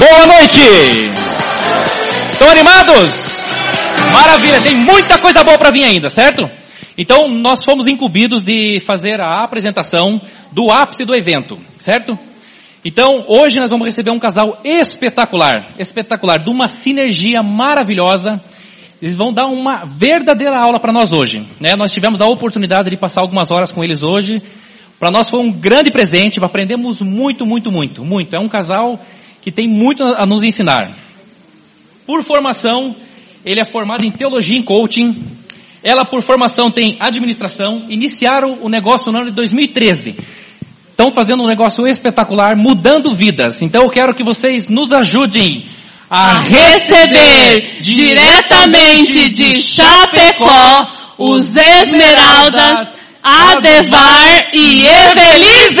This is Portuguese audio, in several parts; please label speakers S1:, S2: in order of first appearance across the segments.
S1: Boa noite! Estão animados? Maravilha, tem muita coisa boa para vir ainda, certo? Então, nós fomos incumbidos de fazer a apresentação do ápice do evento, certo? Então, hoje nós vamos receber um casal espetacular, espetacular, de uma sinergia maravilhosa. Eles vão dar uma verdadeira aula para nós hoje, né? Nós tivemos a oportunidade de passar algumas horas com eles hoje. Para nós foi um grande presente, aprendemos muito, muito, muito, muito. É um casal que tem muito a nos ensinar. Por formação, ele é formado em teologia e coaching. Ela, por formação, tem administração. Iniciaram o negócio no ano de 2013. Estão fazendo um negócio espetacular, mudando vidas. Então eu quero que vocês nos ajudem a, a receber diretamente de Chapecó os Esmeraldas, Adevar e Evelise!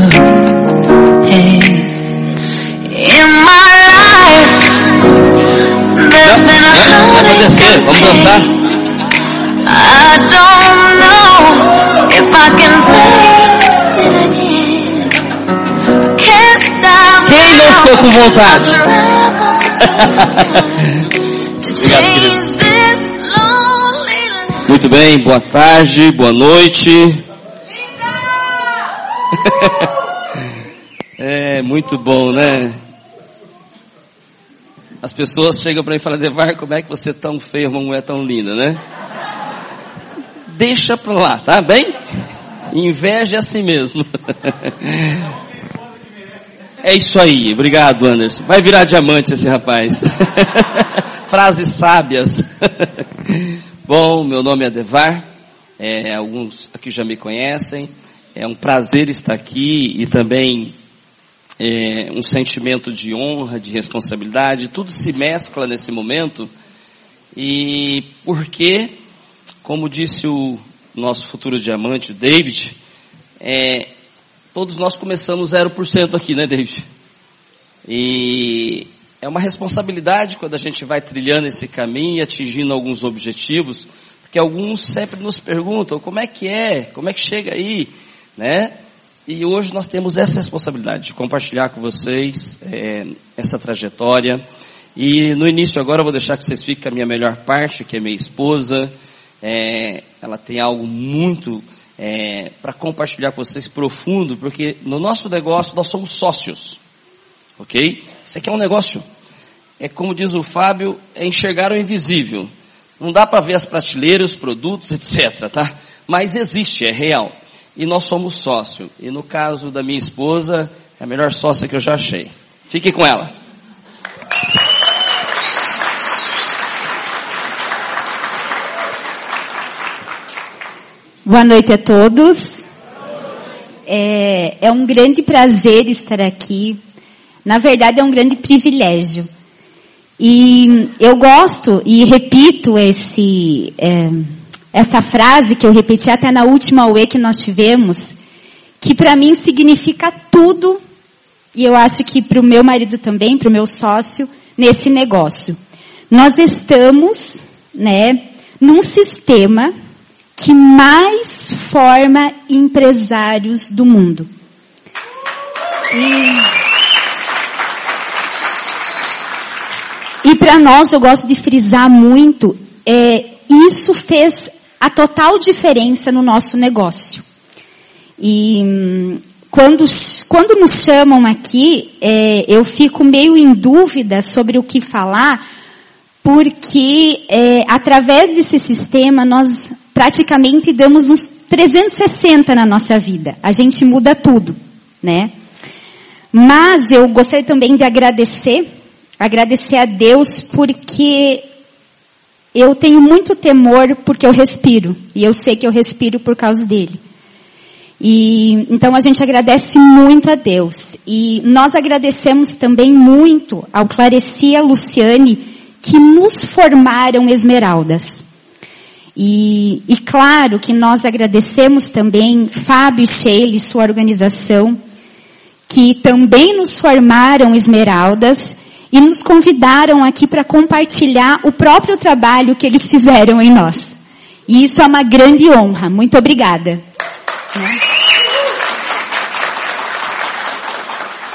S2: Heartache
S1: Vamos dançar.
S2: I don't know if I can face it again. Can't stop
S1: Quem não ficou com vontade?
S2: life.
S1: Muito bem, boa tarde, boa noite. Muito bom, né? As pessoas chegam para mim e falam, Devar, como é que você é tão feio, uma mulher tão linda, né? Deixa pra lá, tá bem? Inveja é assim mesmo. É isso aí, obrigado Anderson. Vai virar diamante esse rapaz. Frases sábias. Bom, meu nome é Devar, é, alguns aqui já me conhecem. É um prazer estar aqui e também é, um sentimento de honra, de responsabilidade. Tudo se mescla nesse momento. E porque, como disse o nosso futuro diamante, David, é, todos nós começamos 0% aqui, né, David? E é uma responsabilidade quando a gente vai trilhando esse caminho e atingindo alguns objetivos, porque alguns sempre nos perguntam como é que é, como é que chega aí, né? E hoje nós temos essa responsabilidade de compartilhar com vocês é, essa trajetória. E no início agora eu vou deixar que vocês fiquem com a minha melhor parte, que é minha esposa. É, ela tem algo muito é, para compartilhar com vocês profundo, porque no nosso negócio nós somos sócios, ok? Isso aqui é um negócio. É como diz o Fábio, é enxergar o invisível. Não dá para ver as prateleiras, os produtos, etc, tá? Mas existe, é real. E nós somos sócio. E no caso da minha esposa, é a melhor sócia que eu já achei. Fique com ela.
S3: Boa noite a todos. É, é, um grande prazer estar aqui. Na verdade, é um grande privilégio. E eu gosto e repito esse, é, essa frase que eu repeti até na última UE que nós tivemos, que para mim significa tudo, e eu acho que para o meu marido também, para o meu sócio, nesse negócio. Nós estamos, né, num sistema que mais forma empresários do mundo. E, e para nós, eu gosto de frisar muito, é, isso fez a total diferença no nosso negócio. E quando, quando nos chamam aqui, é, eu fico meio em dúvida sobre o que falar, porque é, através desse sistema nós praticamente damos uns 360 na nossa vida. A gente muda tudo, né? Mas eu gostaria também de agradecer, agradecer a Deus porque eu tenho muito temor porque eu respiro. E eu sei que eu respiro por causa dele. E então a gente agradece muito a Deus. E nós agradecemos também muito ao Clarecia e Luciane que nos formaram esmeraldas. E, e claro que nós agradecemos também Fábio e Sheila e sua organização, que também nos formaram esmeraldas e nos convidaram aqui para compartilhar o próprio trabalho que eles fizeram em nós. E isso é uma grande honra. Muito obrigada.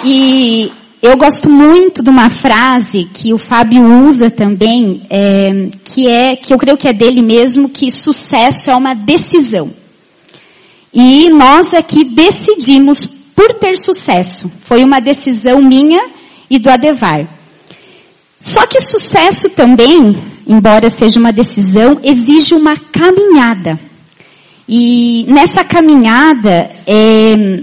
S3: E eu gosto muito de uma frase que o Fábio usa também, é, que é, que eu creio que é dele mesmo, que sucesso é uma decisão. E nós aqui decidimos por ter sucesso. Foi uma decisão minha e do Adevar. Só que sucesso também, embora seja uma decisão, exige uma caminhada. E nessa caminhada, é,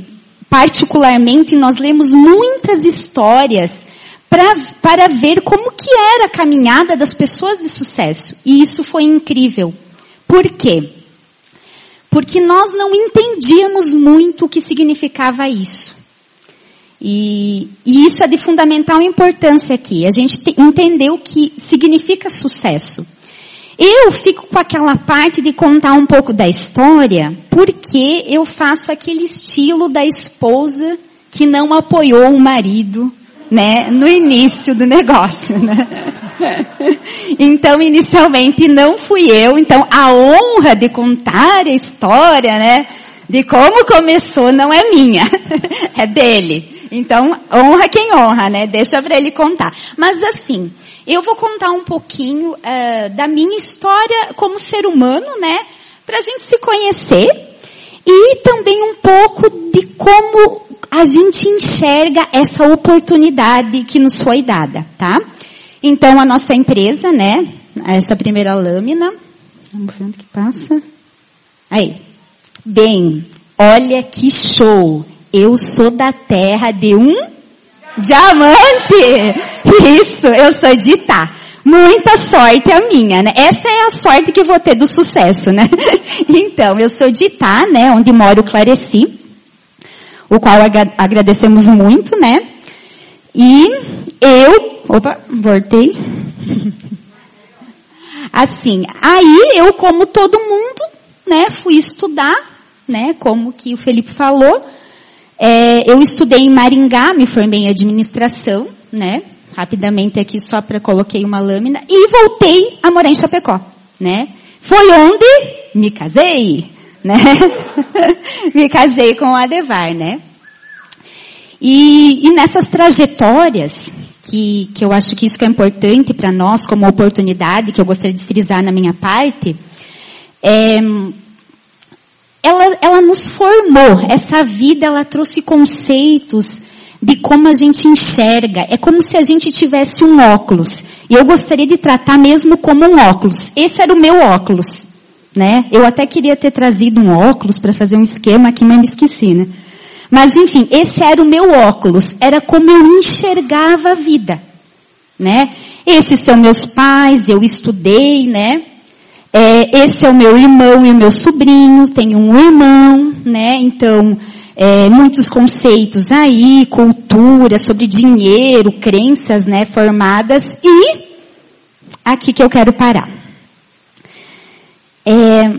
S3: particularmente, nós lemos muitas histórias pra, para ver como que era a caminhada das pessoas de sucesso. E isso foi incrível. Por quê? Porque nós não entendíamos muito o que significava isso. E, e isso é de fundamental importância aqui. A gente entender o que significa sucesso. Eu fico com aquela parte de contar um pouco da história, porque eu faço aquele estilo da esposa que não apoiou o marido, né, no início do negócio, né? Então, inicialmente não fui eu, então a honra de contar a história, né, de como começou não é minha, é dele. Então, honra quem honra, né? Deixa para ele contar. Mas assim, eu vou contar um pouquinho uh, da minha história como ser humano, né? Para a gente se conhecer e também um pouco de como a gente enxerga essa oportunidade que nos foi dada, tá? Então, a nossa empresa, né? Essa primeira lâmina. Vamos ver onde que passa. Aí. Bem, olha que show eu sou da terra de um diamante. Isso, eu sou de Itá. Muita sorte a minha, né? Essa é a sorte que vou ter do sucesso, né? Então, eu sou de Itá, né? Onde moro o Clareci, o qual agradecemos muito, né? E eu, opa, voltei. Assim, aí eu, como todo mundo, né, fui estudar, né, como que o Felipe falou, é, eu estudei em Maringá, me formei em administração, né? Rapidamente aqui só para coloquei uma lâmina e voltei a morar em Chapecó, né? Foi onde me casei, né? me casei com o Adevar, né? E, e nessas trajetórias, que, que eu acho que isso que é importante para nós como oportunidade, que eu gostaria de frisar na minha parte, é, ela, ela nos formou. Essa vida, ela trouxe conceitos de como a gente enxerga. É como se a gente tivesse um óculos. E eu gostaria de tratar mesmo como um óculos. Esse era o meu óculos. Né? Eu até queria ter trazido um óculos para fazer um esquema aqui, mas me esqueci, né? Mas enfim, esse era o meu óculos. Era como eu enxergava a vida. Né? Esses são meus pais, eu estudei, né? É, esse é o meu irmão e o meu sobrinho, tenho um irmão, né? Então, é, muitos conceitos aí, cultura, sobre dinheiro, crenças, né, formadas. E aqui que eu quero parar. É,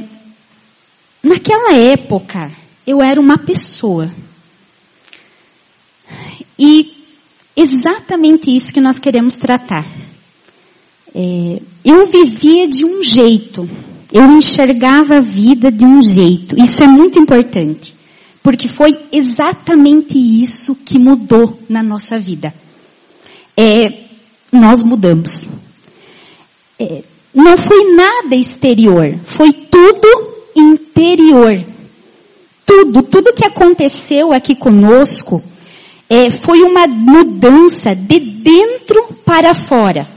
S3: naquela época, eu era uma pessoa. E exatamente isso que nós queremos tratar. É, eu vivia de um jeito. Eu enxergava a vida de um jeito. Isso é muito importante. Porque foi exatamente isso que mudou na nossa vida. É, nós mudamos. É, não foi nada exterior. Foi tudo interior. Tudo, tudo que aconteceu aqui conosco é, foi uma mudança de dentro para fora.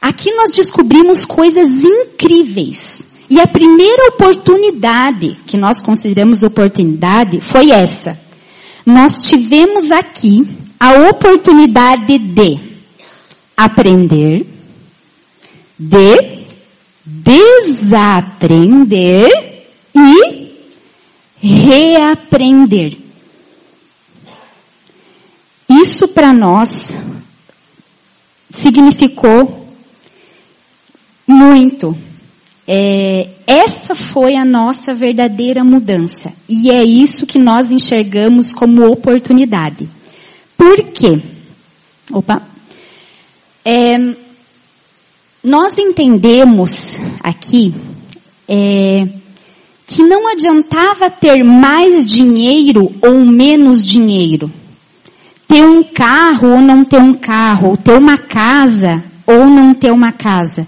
S3: Aqui nós descobrimos coisas incríveis. E a primeira oportunidade, que nós consideramos oportunidade, foi essa. Nós tivemos aqui a oportunidade de aprender, de desaprender e reaprender. Isso para nós significou muito. É, essa foi a nossa verdadeira mudança. E é isso que nós enxergamos como oportunidade. Por quê? Opa. É, nós entendemos aqui é, que não adiantava ter mais dinheiro ou menos dinheiro. Ter um carro ou não ter um carro, ter uma casa ou não ter uma casa.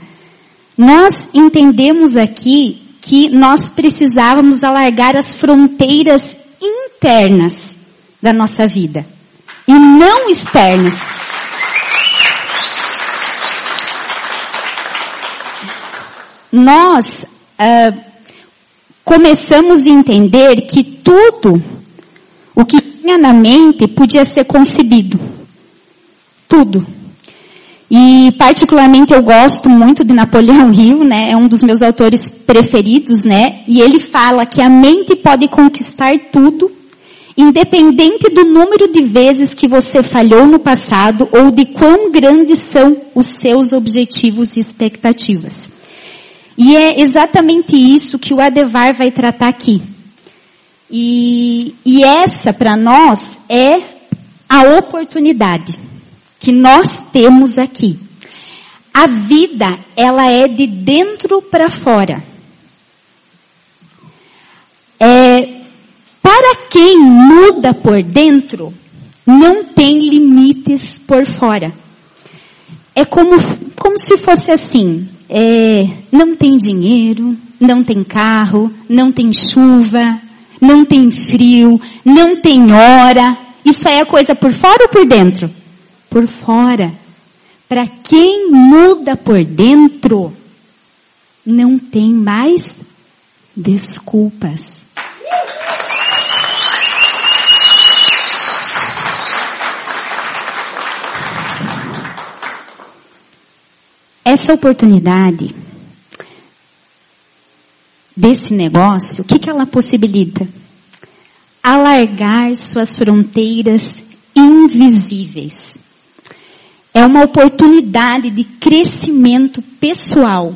S3: Nós entendemos aqui que nós precisávamos alargar as fronteiras internas da nossa vida e não externas. Nós uh, começamos a entender que tudo o que tinha na mente podia ser concebido. Tudo. E particularmente eu gosto muito de Napoleão Hill, né? É um dos meus autores preferidos, né? E ele fala que a mente pode conquistar tudo, independente do número de vezes que você falhou no passado ou de quão grandes são os seus objetivos e expectativas. E é exatamente isso que o Adevar vai tratar aqui. E, e essa, para nós, é a oportunidade que nós temos aqui. A vida, ela é de dentro para fora. É, para quem muda por dentro, não tem limites por fora. É como, como se fosse assim é, não tem dinheiro, não tem carro, não tem chuva, não tem frio, não tem hora. Isso aí é coisa por fora ou por dentro? Por fora. Para quem muda por dentro, não tem mais desculpas. essa oportunidade desse negócio, o que, que ela possibilita? Alargar suas fronteiras invisíveis. É uma oportunidade de crescimento pessoal.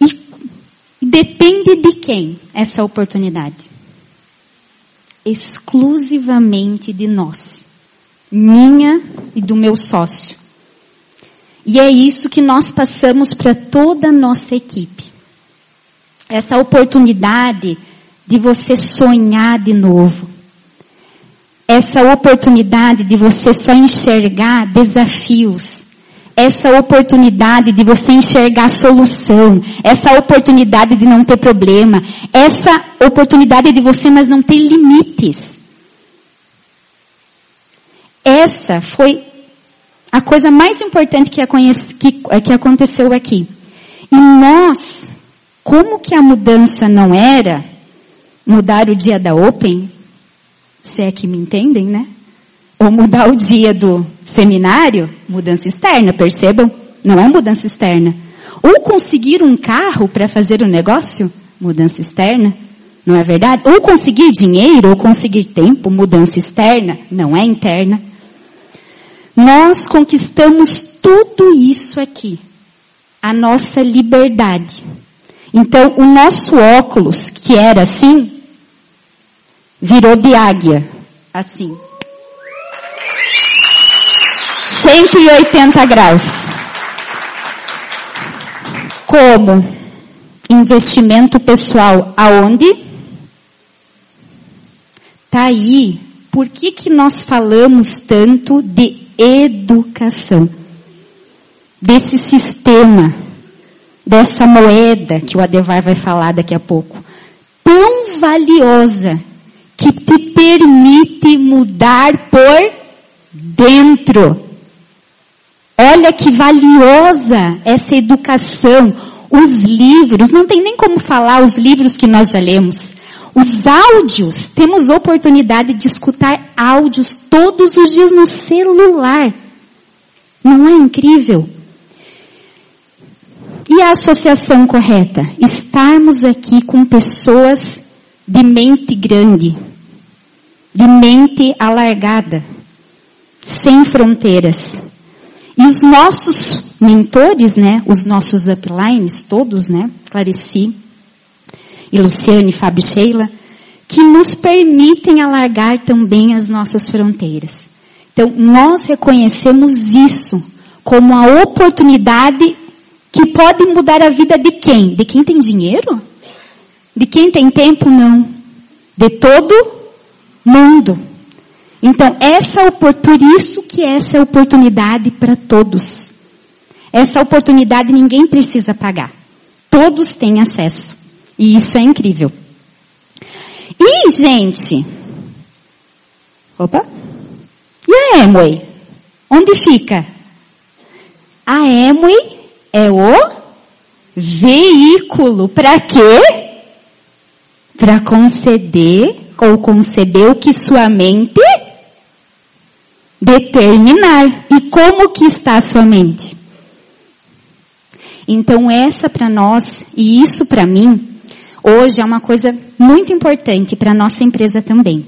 S3: E depende de quem essa oportunidade? Exclusivamente de nós. Minha e do meu sócio. E é isso que nós passamos para toda a nossa equipe. Essa oportunidade de você sonhar de novo. Essa oportunidade de você só enxergar desafios. Essa oportunidade de você enxergar solução. Essa oportunidade de não ter problema. Essa oportunidade de você mas não ter limites. Essa foi a coisa mais importante que, que, que aconteceu aqui. E nós, como que a mudança não era mudar o dia da Open, se é que me entendem, né? Ou mudar o dia do seminário, mudança externa, percebam? Não é mudança externa. Ou conseguir um carro para fazer o negócio, mudança externa, não é verdade? Ou conseguir dinheiro, ou conseguir tempo, mudança externa, não é interna. Nós conquistamos tudo isso aqui. A nossa liberdade. Então, o nosso óculos, que era assim, virou de águia. Assim. 180 graus. Como? Investimento pessoal aonde? Tá aí. Por que que nós falamos tanto de educação. Desse sistema, dessa moeda que o Adevar vai falar daqui a pouco. Tão valiosa te permite mudar por dentro. Olha que valiosa essa educação. Os livros, não tem nem como falar os livros que nós já lemos. Os áudios, temos oportunidade de escutar áudios todos os dias no celular. Não é incrível? E a associação correta? Estarmos aqui com pessoas de mente grande, de mente alargada, sem fronteiras. E os nossos mentores, né, os nossos uplines, todos, né, Clarici, e Luciane, Fábio Sheila, que nos permitem alargar também as nossas fronteiras. Então, nós reconhecemos isso como a oportunidade que pode mudar a vida de quem? De quem tem dinheiro? De quem tem tempo? Não. De todo mundo. Então, essa por isso que essa é oportunidade para todos. Essa oportunidade ninguém precisa pagar. Todos têm acesso. E isso é incrível. E, gente, opa, e a Emway? Onde fica? A Emway é o veículo. Para quê? Para conceder ou conceber o que sua mente determinar. E como que está a sua mente? Então essa para nós e isso para mim hoje é uma coisa muito importante para nossa empresa também.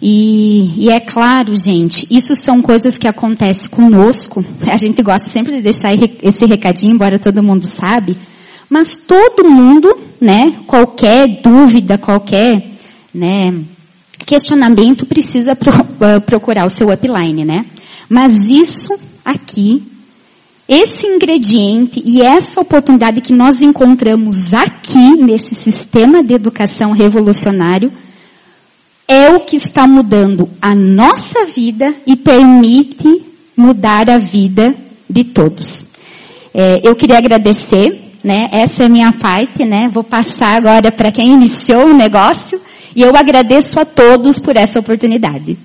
S3: E, e, é claro, gente, isso são coisas que acontecem conosco. A gente gosta sempre de deixar esse recadinho, embora todo mundo sabe. Mas todo mundo, né, qualquer dúvida, qualquer, né, questionamento precisa pro, uh, procurar o seu upline, né? Mas isso aqui esse ingrediente e essa oportunidade que nós encontramos aqui nesse sistema de educação revolucionário é o que está mudando a nossa vida e permite mudar a vida de todos. É, eu queria agradecer, né? Essa é a minha parte, né? Vou passar agora para quem iniciou o negócio e eu agradeço a todos por essa oportunidade.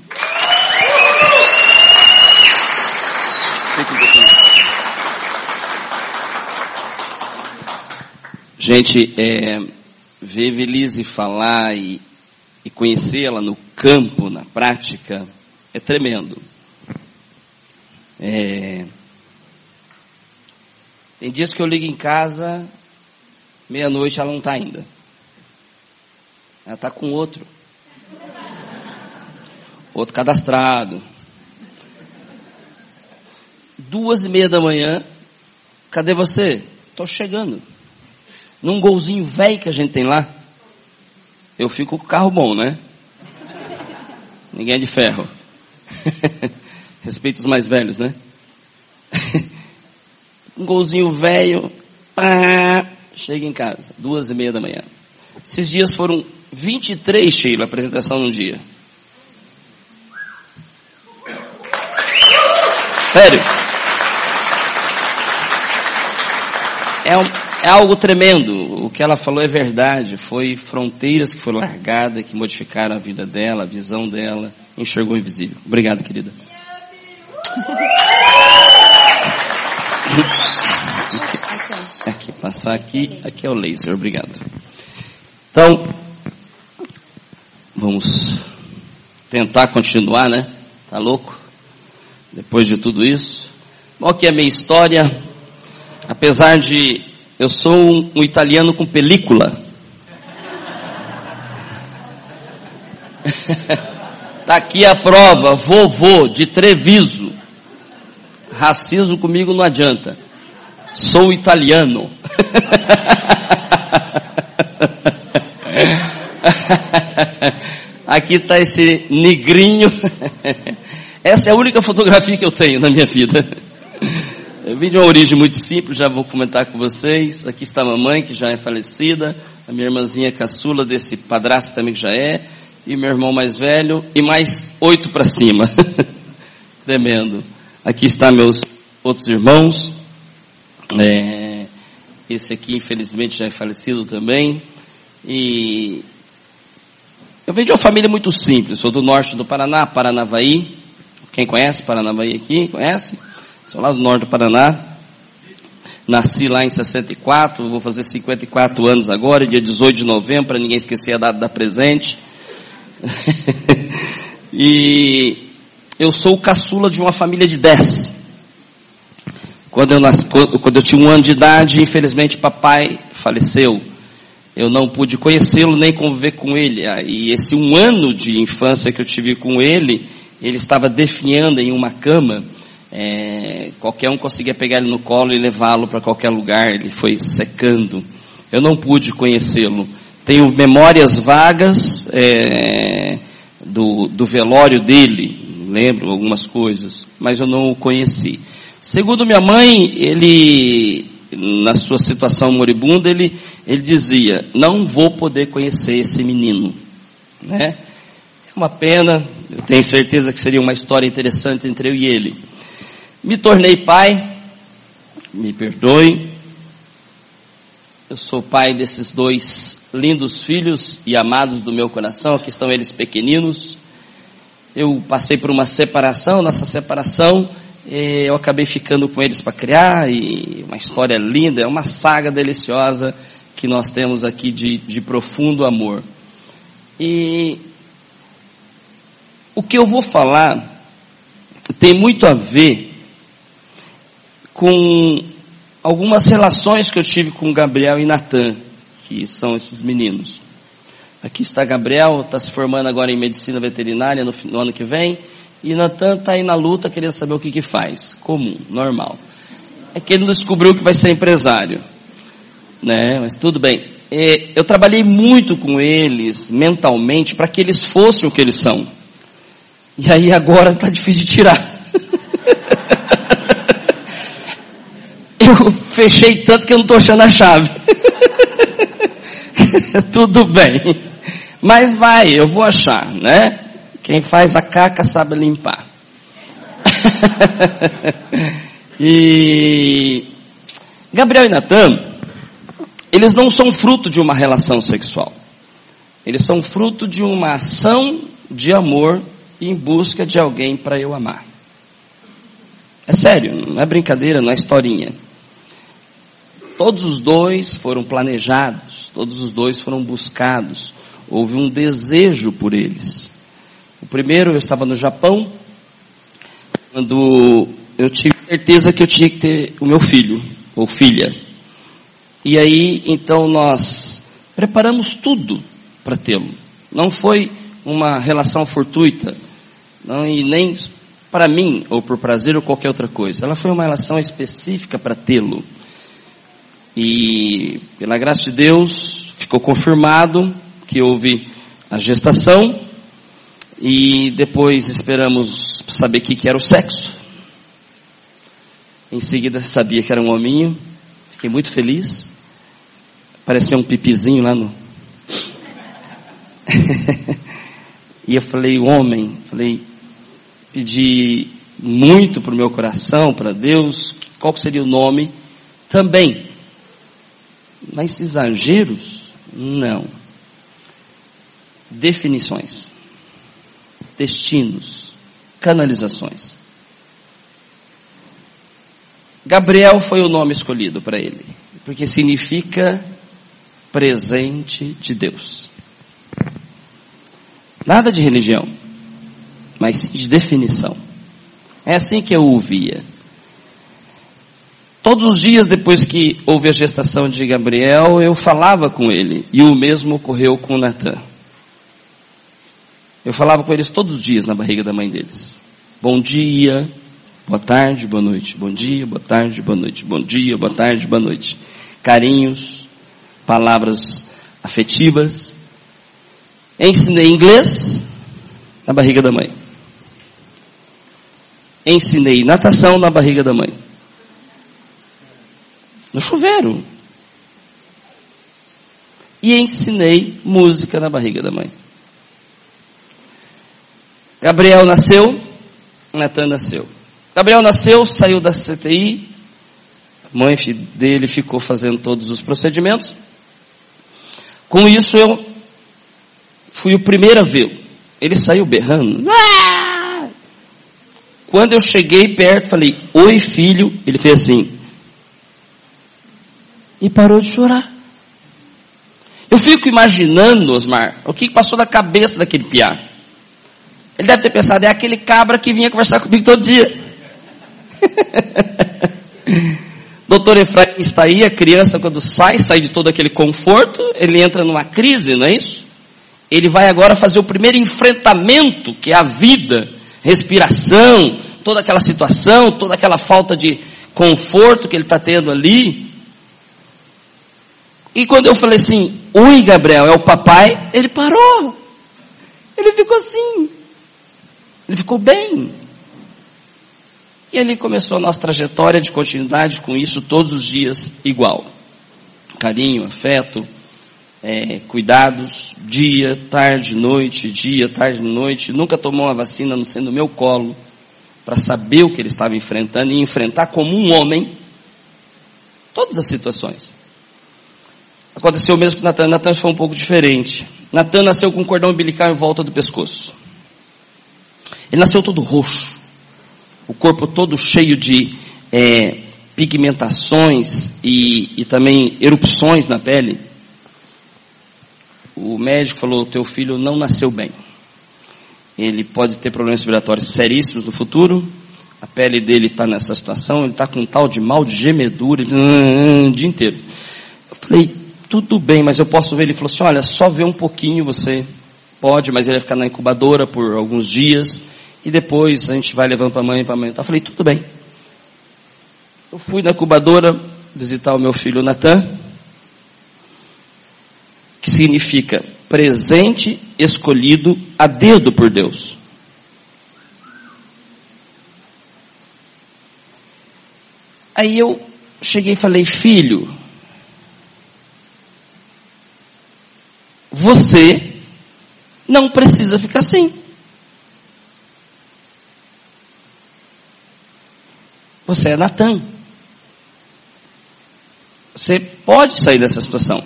S1: Gente, é, ver Velise falar e, e conhecê-la no campo, na prática, é tremendo. É, tem dias que eu ligo em casa, meia-noite ela não está ainda. Ela está com outro. Outro cadastrado. Duas e meia da manhã, cadê você? Estou chegando num golzinho velho que a gente tem lá, eu fico com o carro bom, né? Ninguém é de ferro. Respeito os mais velhos, né? um golzinho velho, chega em casa, duas e meia da manhã. Esses dias foram 23, Sheila, apresentação num dia. Sério. É um, é algo tremendo. O que ela falou é verdade. Foi fronteiras que foram largadas, que modificaram a vida dela, a visão dela, enxergou o invisível. Obrigado, querida. Aqui, passar aqui, aqui é o laser, obrigado. Então, vamos tentar continuar, né? Tá louco? Depois de tudo isso. Qual que é a minha história? Apesar de eu sou um, um italiano com película. tá aqui a prova, vovô de Treviso. Racismo comigo não adianta. Sou italiano. Aqui está esse negrinho. Essa é a única fotografia que eu tenho na minha vida. Eu vim de uma origem muito simples, já vou comentar com vocês. Aqui está a mamãe, que já é falecida, a minha irmãzinha caçula desse padrasto também que já é, e meu irmão mais velho, e mais oito para cima. Tremendo. Aqui está meus outros irmãos. É, esse aqui, infelizmente, já é falecido também. E eu venho de uma família muito simples. Sou do norte do Paraná, Paranavaí. Quem conhece Paranavaí aqui? Conhece? Sou lá do norte do Paraná. Nasci lá em 64, vou fazer 54 anos agora, dia 18 de novembro, para ninguém esquecer a data da presente. e eu sou o caçula de uma família de 10. Quando eu, nasci, quando eu tinha um ano de idade, infelizmente papai faleceu. Eu não pude conhecê-lo nem conviver com ele. Ah, e esse um ano de infância que eu tive com ele, ele estava definhando em uma cama. É, qualquer um conseguia pegar ele no colo e levá-lo para qualquer lugar. Ele foi secando. Eu não pude conhecê-lo. Tenho memórias vagas é, do, do velório dele. Lembro algumas coisas, mas eu não o conheci. Segundo minha mãe, ele na sua situação moribunda, ele, ele dizia, não vou poder conhecer esse menino. Né? É uma pena, eu tenho certeza que seria uma história interessante entre eu e ele. Me tornei pai, me perdoe. Eu sou pai desses dois lindos filhos e amados do meu coração, aqui estão eles pequeninos. Eu passei por uma separação, nessa separação eu acabei ficando com eles para criar e uma história linda, é uma saga deliciosa que nós temos aqui de, de profundo amor. E o que eu vou falar tem muito a ver com algumas relações que eu tive com Gabriel e Natan, que são esses meninos. Aqui está Gabriel, está se formando agora em medicina veterinária no, no ano que vem. E Natan está aí na luta querendo saber o que que faz. Comum, normal. É que ele não descobriu que vai ser empresário. Né? Mas tudo bem. É, eu trabalhei muito com eles mentalmente para que eles fossem o que eles são. E aí agora está difícil de tirar. eu fechei tanto que eu não estou achando a chave. tudo bem. Mas vai, eu vou achar, né? Quem faz a caca sabe limpar. e Gabriel e Natan, eles não são fruto de uma relação sexual. Eles são fruto de uma ação de amor em busca de alguém para eu amar. É sério, não é brincadeira, não é historinha. Todos os dois foram planejados, todos os dois foram buscados, houve um desejo por eles. Primeiro, eu estava no Japão, quando eu tive certeza que eu tinha que ter o meu filho, ou filha. E aí, então nós preparamos tudo para tê-lo. Não foi uma relação fortuita, não, e nem para mim, ou por prazer, ou qualquer outra coisa. Ela foi uma relação específica para tê-lo. E, pela graça de Deus, ficou confirmado que houve a gestação, e depois esperamos saber o que, era o sexo. Em seguida sabia que era um hominho. Fiquei muito feliz. Parecia um pipizinho lá no. e eu falei, homem, falei, pedi muito para o meu coração, para Deus, qual seria o nome também. Mas exageros? Não. Definições destinos, canalizações. Gabriel foi o nome escolhido para ele, porque significa presente de Deus. Nada de religião, mas de definição. É assim que eu ouvia. Todos os dias depois que houve a gestação de Gabriel, eu falava com ele, e o mesmo ocorreu com Natan. Eu falava com eles todos os dias na barriga da mãe deles. Bom dia, boa tarde, boa noite. Bom dia, boa tarde, boa noite. Bom dia, boa tarde, boa noite. Carinhos, palavras afetivas. Ensinei inglês na barriga da mãe. Ensinei natação na barriga da mãe. No chuveiro. E ensinei música na barriga da mãe. Gabriel nasceu, Natan nasceu. Gabriel nasceu, saiu da CTI, a mãe dele ficou fazendo todos os procedimentos. Com isso eu fui o primeiro a vê-lo. Ele saiu berrando. Quando eu cheguei perto, falei, oi filho, ele fez assim. E parou de chorar. Eu fico imaginando, Osmar, o que passou na cabeça daquele piá. Ele deve ter pensado, é aquele cabra que vinha conversar comigo todo dia. Doutor Efraim está aí, a criança quando sai, sai de todo aquele conforto, ele entra numa crise, não é isso? Ele vai agora fazer o primeiro enfrentamento, que é a vida, respiração, toda aquela situação, toda aquela falta de conforto que ele está tendo ali. E quando eu falei assim, oi Gabriel, é o papai, ele parou. Ele ficou assim. Ele ficou bem. E ali começou a nossa trajetória de continuidade com isso todos os dias igual. Carinho, afeto, é, cuidados, dia, tarde, noite, dia, tarde, noite. Nunca tomou uma vacina não sendo meu colo para saber o que ele estava enfrentando e enfrentar como um homem todas as situações. Aconteceu o mesmo com Natan. Natan foi um pouco diferente. Natan nasceu com cordão umbilical em volta do pescoço. Ele nasceu todo roxo. O corpo todo cheio de é, pigmentações e, e também erupções na pele. O médico falou, teu filho não nasceu bem ele pode ter problemas respiratórios seríssimos no futuro, a pele dele está nessa situação, ele está com um tal de mal de gemedura, hum, o dia inteiro. Eu falei, tudo bem, mas eu posso ver? Ele falou assim, olha, só ver um pouquinho você pode, mas ele vai ficar na incubadora por alguns dias, e depois a gente vai levando para a mãe, para a mãe. Eu falei, tudo bem. Eu fui na incubadora visitar o meu filho Natan, que significa presente escolhido a dedo por Deus. Aí eu cheguei e falei, filho, você não precisa ficar assim. Você é Natan. Você pode sair dessa situação.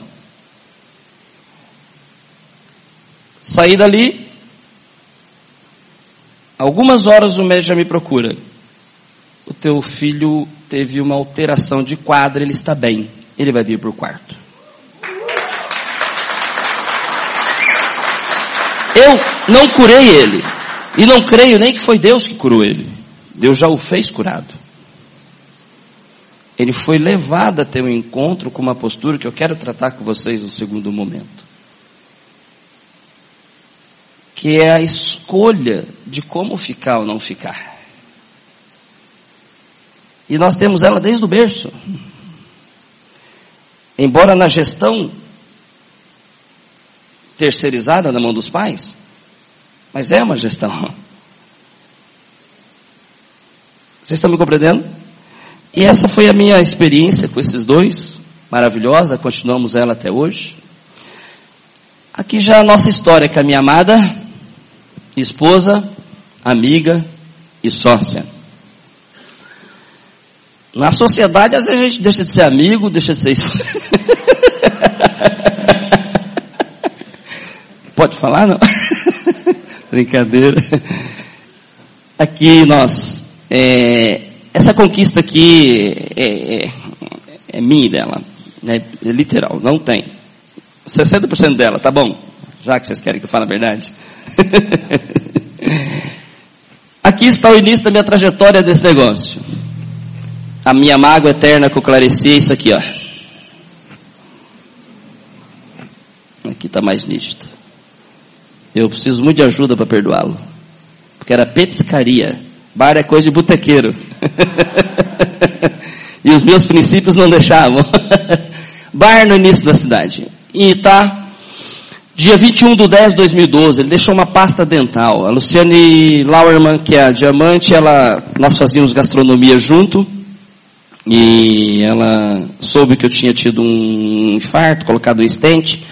S1: Saí dali, algumas horas o médico já me procura. O teu filho teve uma alteração de quadro, ele está bem. Ele vai vir para o quarto. Eu não curei ele. E não creio nem que foi Deus que curou ele. Deus já o fez curado. Ele foi levado a ter um encontro com uma postura que eu quero tratar com vocês no segundo momento que é a escolha de como ficar ou não ficar. E nós temos ela desde o berço. Embora na gestão terceirizada na mão dos pais, mas é uma gestão. Vocês estão me compreendendo? E essa foi a minha experiência com esses dois, maravilhosa, continuamos ela até hoje. Aqui já a nossa história com a minha amada, esposa, amiga e sócia. Na sociedade, às vezes a gente deixa de ser amigo, deixa de ser Pode falar, não? Brincadeira. Aqui nós, é, essa conquista aqui é, é, é minha dela, né? é literal, não tem. 60% dela, tá bom? Já que vocês querem que eu fale a verdade. Aqui está o início da minha trajetória desse negócio. A minha mágoa eterna com Clarice é isso aqui, ó. Aqui está mais nítido. Eu preciso muito de ajuda para perdoá-lo. Porque era petiscaria. Bar é coisa de botequeiro. e os meus princípios não deixavam. Bar no início da cidade. E tá Dia 21 de 10 de 2012, ele deixou uma pasta dental. A Luciane Lauerman, que é a diamante, ela, nós fazíamos gastronomia junto. E ela soube que eu tinha tido um infarto, colocado um estente.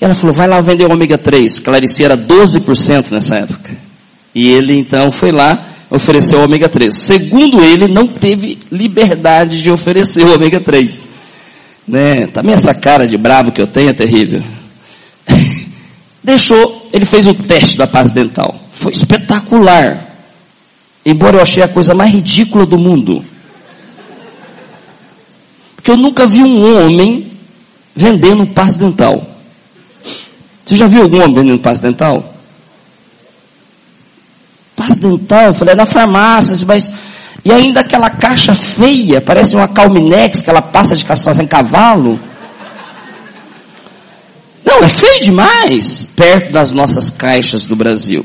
S1: E ela falou, vai lá vender o ômega 3. Clarice era 12% nessa época. E ele então foi lá, ofereceu o ômega 3. Segundo ele, não teve liberdade de oferecer o ômega 3. Né? Também essa cara de bravo que eu tenho é terrível. Deixou, ele fez o teste da paz dental. Foi espetacular. Embora eu achei a coisa mais ridícula do mundo. Porque eu nunca vi um homem vendendo paz dental. Você já viu algum homem vendendo paz dental? Paz dental, eu falei, é na farmácia, mas E ainda aquela caixa feia, parece uma Calminex, que ela passa de castração em cavalo. Não, é feio demais, perto das nossas caixas do Brasil.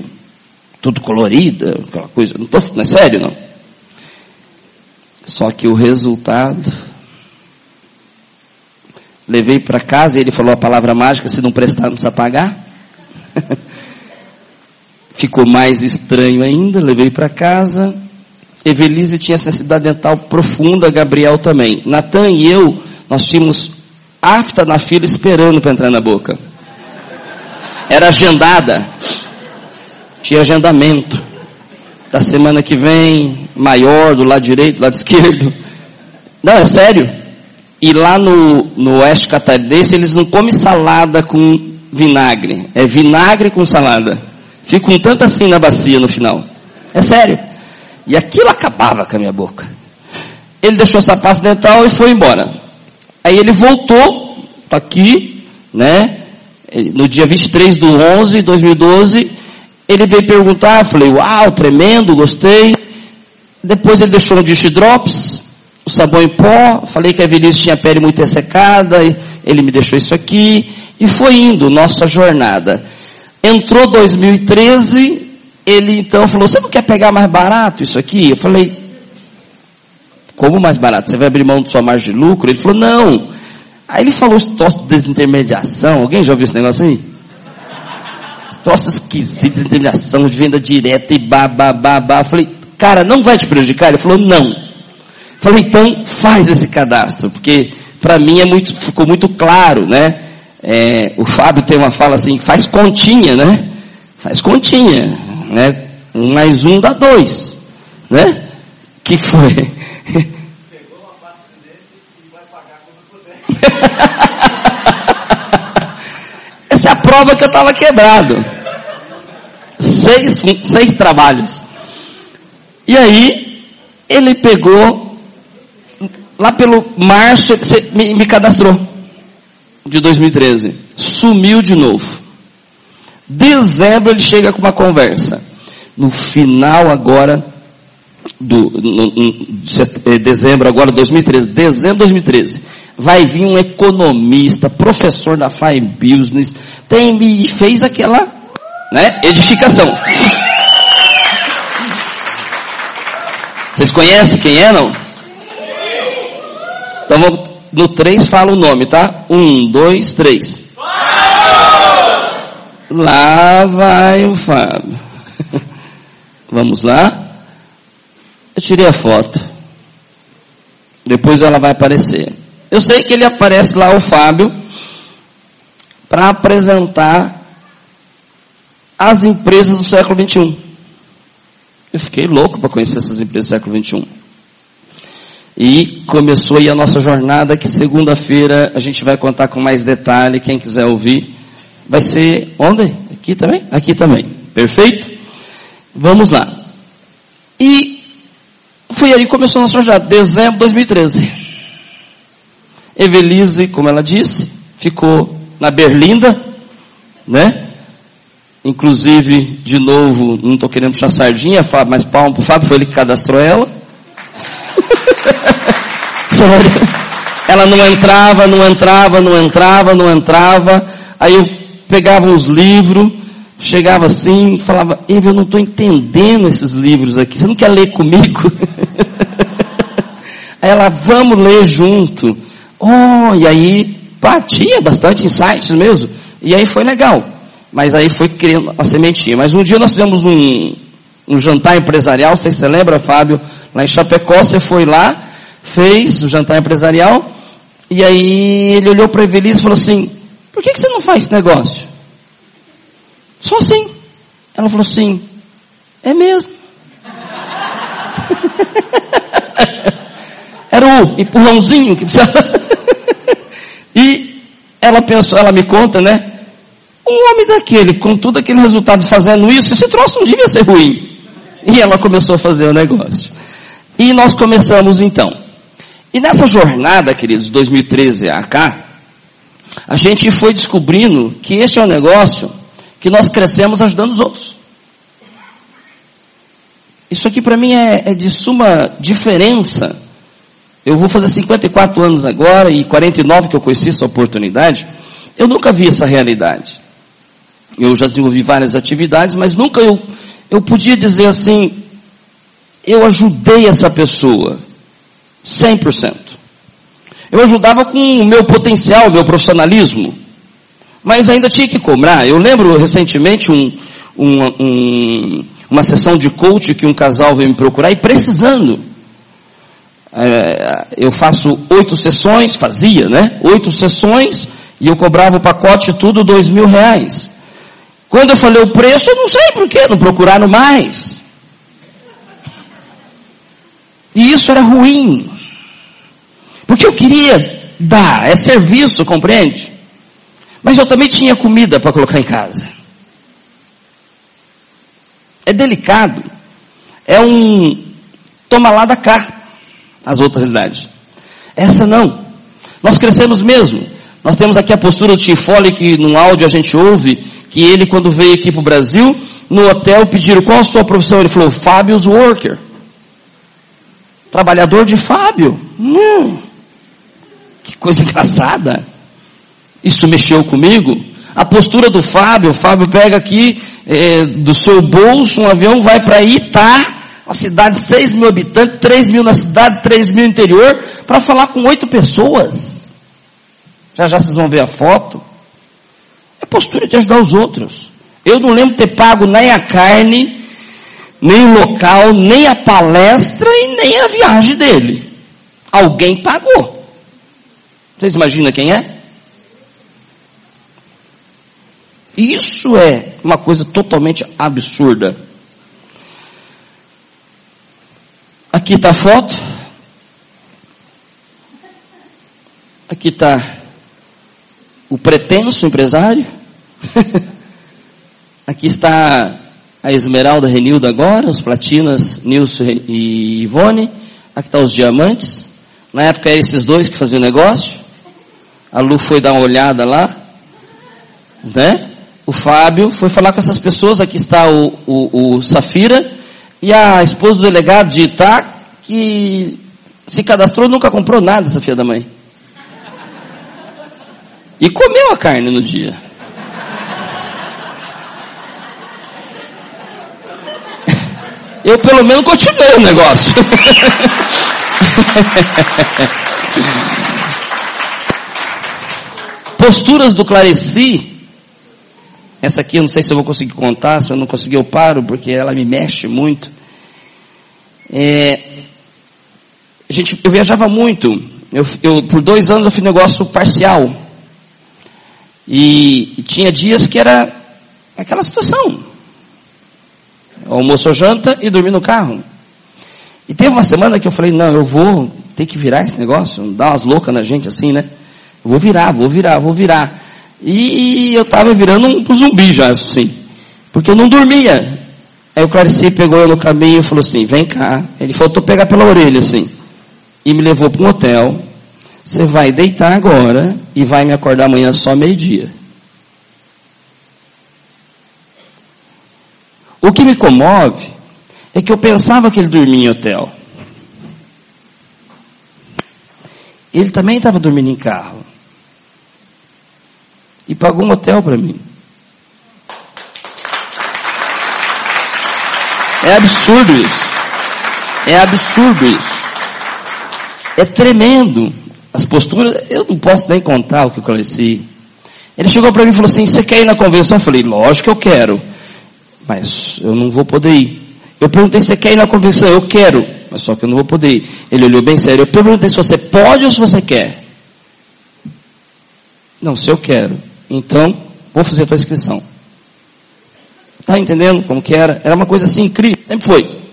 S1: Tudo colorida, aquela coisa. Não, tô, não é sério, não. Só que o resultado. Levei para casa e ele falou a palavra mágica: se não prestar, não precisa pagar. Ficou mais estranho ainda, levei para casa. Evelise tinha sensibilidade dental profunda, Gabriel também. Natan e eu, nós tínhamos afta na fila esperando para entrar na boca. Era agendada. Tinha agendamento. Da semana que vem, maior, do lado direito, do lado esquerdo. Não, é sério. E lá no, no oeste catarinense, eles não comem salada com vinagre. É vinagre com salada. Fica um tanto assim na bacia no final. É sério. E aquilo acabava com a minha boca. Ele deixou essa pasta dental e foi embora. Aí ele voltou, tá aqui, né? No dia 23 do 11 de 2012, ele veio perguntar, eu falei, uau, tremendo, gostei. Depois ele deixou um dish drops, o sabão em pó, falei que a velhice tinha pele muito ressecada, ele me deixou isso aqui, e foi indo nossa jornada. Entrou 2013, ele então falou, você não quer pegar mais barato isso aqui? Eu falei, como mais barato? Você vai abrir mão de sua margem de lucro? Ele falou, não. Aí ele falou os troços de desintermediação. Alguém já ouviu esse negócio aí? Troços esquisitos, desintermediação, de venda direta e babá. Eu falei, cara, não vai te prejudicar? Ele falou, não. Eu falei, então faz esse cadastro, porque para mim é muito, ficou muito claro, né? É, o Fábio tem uma fala assim, faz continha, né? Faz continha, né? Um mais um dá dois, né? O que foi? Pegou uma parte dele e vai pagar quando puder. Essa é a prova que eu estava quebrado. Seis, seis trabalhos. E aí, ele pegou, lá pelo março, me, me cadastrou de 2013. Sumiu de novo. Dezembro ele chega com uma conversa. No final agora do no, no, eh, dezembro agora 2013, dezembro de 2013, vai vir um economista, professor da FAI Business, tem e fez aquela, né, edificação. Vocês conhecem quem é não? Então vamos no 3 fala o nome, tá? 1, 2, 3. Lá vai o Fábio. Vamos lá? Eu tirei a foto. Depois ela vai aparecer. Eu sei que ele aparece lá, o Fábio, para apresentar as empresas do século 21. Eu fiquei louco para conhecer essas empresas do século 21. E começou aí a nossa jornada, que segunda-feira a gente vai contar com mais detalhe, quem quiser ouvir. Vai ser onde? Aqui também? Aqui também. Perfeito? Vamos lá. E foi aí que começou a nossa jornada, dezembro de 2013. Evelise, como ela disse, ficou na Berlinda, né? Inclusive, de novo, não estou querendo puxar sardinha, mas pro Fábio, foi ele que cadastrou ela. Ela não entrava, não entrava, não entrava, não entrava. Aí eu pegava uns livros, chegava assim e falava, Eva, eu não estou entendendo esses livros aqui. Você não quer ler comigo? aí ela, vamos ler junto. Oh, e aí, tinha bastante insights mesmo. E aí foi legal. Mas aí foi criando a sementinha. Mas um dia nós fizemos um, um jantar empresarial, sei se você lembra, Fábio, lá em Chapecó, você foi lá, fez o jantar empresarial, e aí ele olhou para a Evelise e falou assim, por que, que você não faz esse negócio? Só assim. Ela falou assim, é mesmo. Era o empurrãozinho que precisava. e ela pensou, ela me conta, né? Um homem daquele, com todo aquele resultado fazendo isso, esse troço não devia ser ruim. E ela começou a fazer o negócio. E nós começamos então. E nessa jornada, queridos, 2013 a cá, a gente foi descobrindo que este é um negócio que nós crescemos ajudando os outros. Isso aqui para mim é, é de suma diferença. Eu vou fazer 54 anos agora e 49 que eu conheci essa oportunidade. Eu nunca vi essa realidade. Eu já desenvolvi várias atividades, mas nunca eu, eu podia dizer assim, eu ajudei essa pessoa. 100%. Eu ajudava com o meu potencial, meu profissionalismo. Mas ainda tinha que cobrar. Eu lembro recentemente um, um, um, uma sessão de coach que um casal veio me procurar e precisando. É, eu faço oito sessões, fazia, né? Oito sessões e eu cobrava o pacote tudo dois mil reais. Quando eu falei o preço, eu não sei por que, não procuraram mais. E isso era ruim. Porque eu queria dar, é serviço, compreende? Mas eu também tinha comida para colocar em casa. É delicado. É um toma lá da cá, as outras realidades. Essa não. Nós crescemos mesmo. Nós temos aqui a postura do Tim Foley, que no áudio a gente ouve, que ele quando veio aqui para o Brasil, no hotel pediram qual a sua profissão. Ele falou, Fábio's Worker. Trabalhador de Fábio. Hum, que coisa engraçada. Isso mexeu comigo. A postura do Fábio, o Fábio pega aqui é, do seu bolso um avião, vai para Itá, uma cidade de 6 mil habitantes, 3 mil na cidade, 3 mil no interior, para falar com oito pessoas. Já já vocês vão ver a foto. É postura de ajudar os outros. Eu não lembro ter pago nem a carne, nem o local, nem a palestra e nem a viagem dele. Alguém pagou. Vocês imaginam quem é? Isso é uma coisa totalmente absurda. Aqui está a foto. Aqui está o pretenso empresário. Aqui está a Esmeralda Renilda agora, os platinas Nilson e Ivone. Aqui está os diamantes. Na época eram esses dois que faziam negócio. A Lu foi dar uma olhada lá. Né? o Fábio foi falar com essas pessoas, aqui está o, o, o Safira, e a esposa do delegado de Itá, que se cadastrou nunca comprou nada, essa filha da mãe. E comeu a carne no dia. Eu pelo menos continuei o negócio. Posturas do Clareci essa aqui eu não sei se eu vou conseguir contar, se eu não conseguir eu paro, porque ela me mexe muito. É, a gente, eu viajava muito. Eu, eu, por dois anos eu fiz negócio parcial. E, e tinha dias que era aquela situação. Almoço janta e dormir no carro. E teve uma semana que eu falei, não, eu vou ter que virar esse negócio, dar umas loucas na gente assim, né? Vou virar, vou virar, vou virar. E eu estava virando um zumbi já, assim. Porque eu não dormia. Aí o Clareci pegou eu no caminho e falou assim, vem cá. Ele faltou pegar pela orelha, assim. E me levou para um hotel. Você vai deitar agora e vai me acordar amanhã só meio-dia. O que me comove é que eu pensava que ele dormia em hotel. Ele também estava dormindo em carro e pagou um hotel para mim. É absurdo isso. É absurdo isso. É tremendo. As posturas, eu não posso nem contar o que eu conheci. Ele chegou para mim e falou assim, você quer ir na convenção? Eu falei, lógico que eu quero. Mas eu não vou poder ir. Eu perguntei, você quer ir na convenção? Eu quero. Mas só que eu não vou poder ir. Ele olhou bem sério. Eu perguntei se você pode ou se você quer. Não, se eu quero. Então, vou fazer a tua inscrição. Tá entendendo como que era? Era uma coisa assim incrível, sempre foi.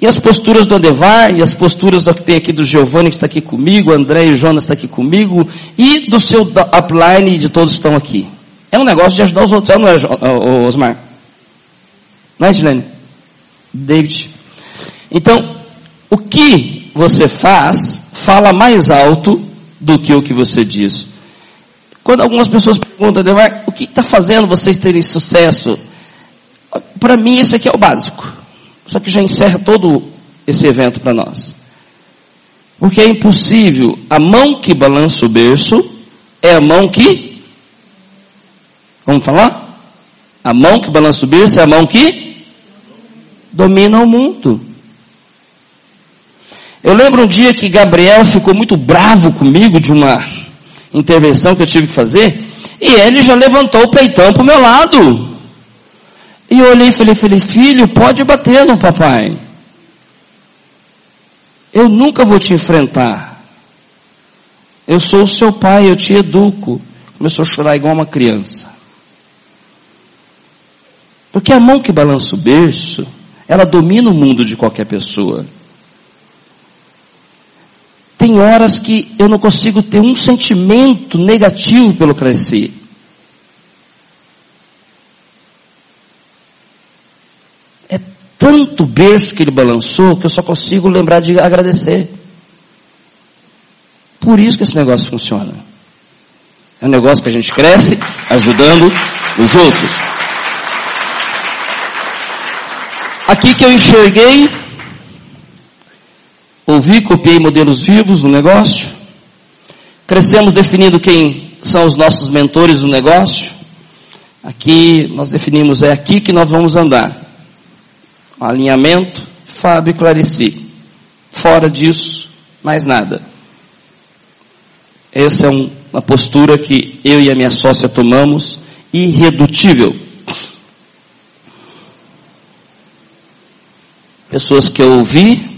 S1: E as posturas do Adevar, e as posturas que tem aqui do Giovanni que está aqui comigo, André e Jonas está aqui comigo, e do seu upline de todos que estão aqui. É um negócio de ajudar os outros, não é, Osmar? Não é, Gilene? David. Então, o que você faz fala mais alto do que o que você diz. Quando algumas pessoas perguntam, o que está fazendo vocês terem sucesso? Para mim, isso aqui é o básico. Só que já encerra todo esse evento para nós. Porque é impossível, a mão que balança o berço é a mão que. Vamos falar? A mão que balança o berço é a mão que domina o mundo. Eu lembro um dia que Gabriel ficou muito bravo comigo de uma intervenção que eu tive que fazer, e ele já levantou o peitão para o meu lado. E eu olhei e falei, falei, filho, pode bater no papai. Eu nunca vou te enfrentar. Eu sou o seu pai, eu te educo. Começou a chorar igual uma criança. Porque a mão que balança o berço, ela domina o mundo de qualquer pessoa. Tem horas que eu não consigo ter um sentimento negativo pelo crescer. É tanto berço que ele balançou que eu só consigo lembrar de agradecer. Por isso que esse negócio funciona. É um negócio que a gente cresce ajudando os outros. Aqui que eu enxerguei Ouvi, copiei modelos vivos no negócio. Crescemos definindo quem são os nossos mentores no negócio. Aqui nós definimos, é aqui que nós vamos andar. Alinhamento, Fábio e Clarice. Fora disso, mais nada. Essa é um, uma postura que eu e a minha sócia tomamos, irredutível. Pessoas que eu ouvi,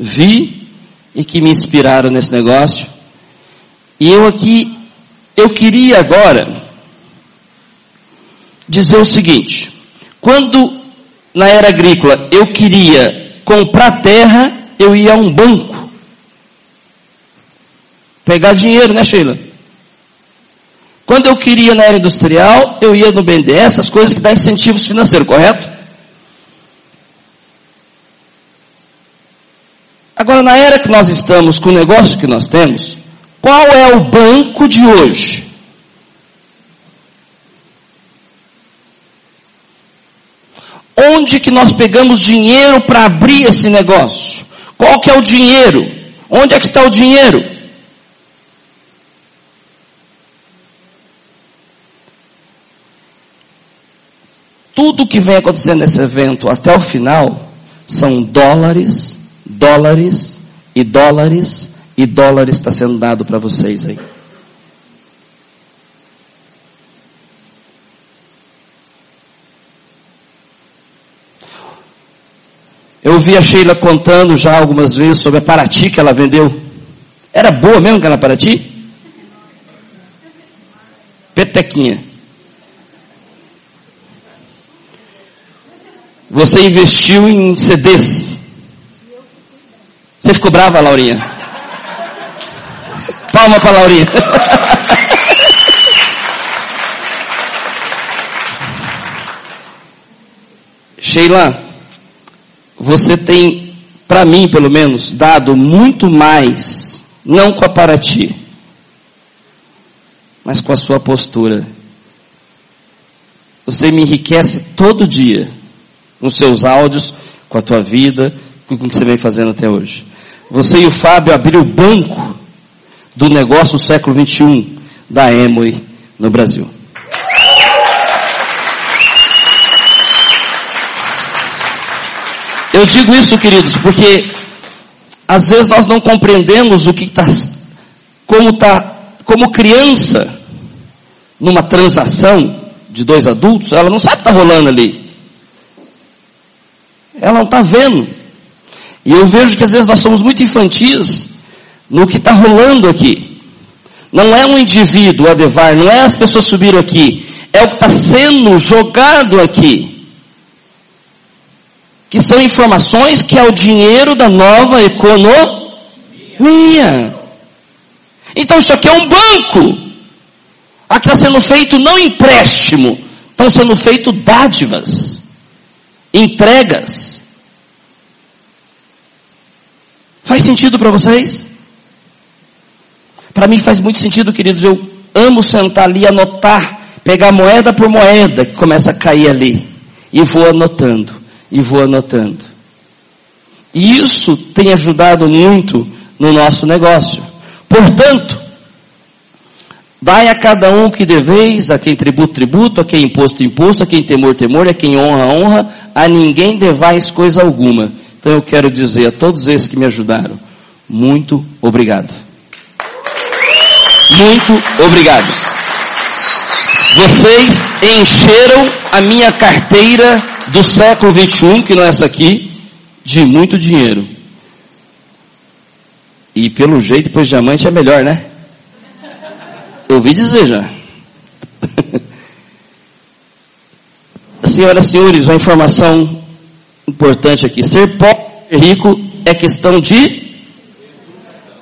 S1: vi e que me inspiraram nesse negócio. E eu aqui, eu queria agora dizer o seguinte: quando na era agrícola eu queria comprar terra, eu ia a um banco. Pegar dinheiro, né, Sheila? Quando eu queria na era industrial, eu ia no BNDES, essas coisas que dão incentivos financeiros, correto? Agora, na era que nós estamos, com o negócio que nós temos, qual é o banco de hoje? Onde que nós pegamos dinheiro para abrir esse negócio? Qual que é o dinheiro? Onde é que está o dinheiro? Tudo que vem acontecendo nesse evento até o final são dólares dólares e dólares e dólares está sendo dado para vocês aí. Eu ouvi a Sheila contando já algumas vezes sobre a Paraty que ela vendeu. Era boa mesmo aquela Paraty? Petequinha. Você investiu em CDs. Você ficou brava, Laurinha? Palma para Laurinha. Sheila, você tem, para mim pelo menos, dado muito mais, não com a Paraty, mas com a sua postura. Você me enriquece todo dia, nos seus áudios, com a tua vida, com o que você vem fazendo até hoje. Você e o Fábio abriram o banco do negócio do século 21 da Emory no Brasil. Eu digo isso, queridos, porque às vezes nós não compreendemos o que está, como está, como criança, numa transação de dois adultos, ela não sabe o que está rolando ali. Ela não está vendo. E eu vejo que às vezes nós somos muito infantis no que está rolando aqui. Não é um indivíduo, Adevar, não é as pessoas subiram aqui. É o que está sendo jogado aqui. Que são informações que é o dinheiro da nova economia. Então isso aqui é um banco. Aqui está sendo feito não empréstimo, estão sendo feito dádivas, entregas. Faz sentido para vocês? Para mim faz muito sentido, queridos. Eu amo sentar ali, anotar, pegar moeda por moeda que começa a cair ali. E vou anotando. e vou anotando. E isso tem ajudado muito no nosso negócio. Portanto, dai a cada um o que deveis, a quem tributo, tributo, a quem imposto, imposto, a quem temor, temor, a quem honra, honra, a ninguém devais coisa alguma. Então eu quero dizer a todos esses que me ajudaram, muito obrigado. Muito obrigado. Vocês encheram a minha carteira do século 21, que não é essa aqui, de muito dinheiro. E pelo jeito, depois diamante é melhor, né? Ouvi dizer já. Senhoras e senhores, uma informação importante aqui. Ser pobre e rico é questão de.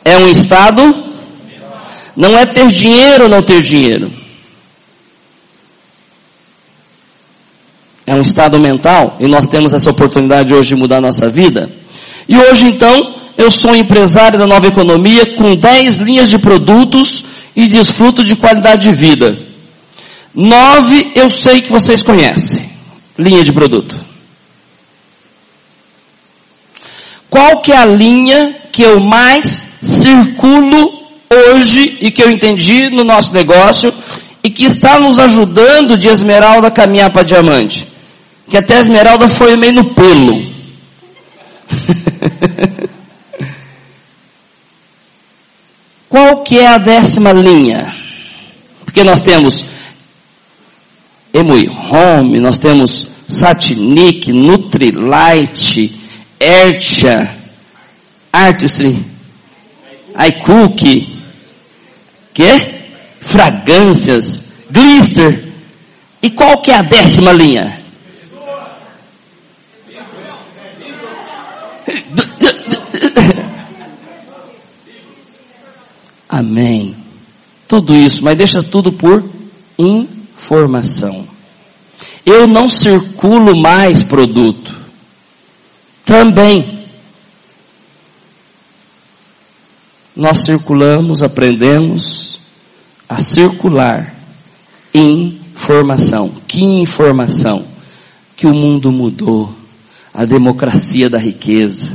S1: É um estado. Não é ter dinheiro ou não ter dinheiro. É um estado mental e nós temos essa oportunidade hoje de mudar a nossa vida. E hoje então, eu sou empresário da nova economia com 10 linhas de produtos e desfruto de qualidade de vida. Nove eu sei que vocês conhecem. Linha de produto. Qual que é a linha que eu mais circulo hoje e que eu entendi no nosso negócio e que está nos ajudando de esmeralda a caminhar para diamante? Que até a esmeralda foi meio no pelo. Qual que é a décima linha? Porque nós temos Emui Home, nós temos Satinic, Nutrilite, Ertia, Artistry, iCook, que? Fragrâncias, Glister. E qual que é a décima linha? Amém. Tudo isso, mas deixa tudo por informação. Eu não circulo mais produto. Também. Nós circulamos, aprendemos a circular informação. Que informação? Que o mundo mudou. A democracia da riqueza.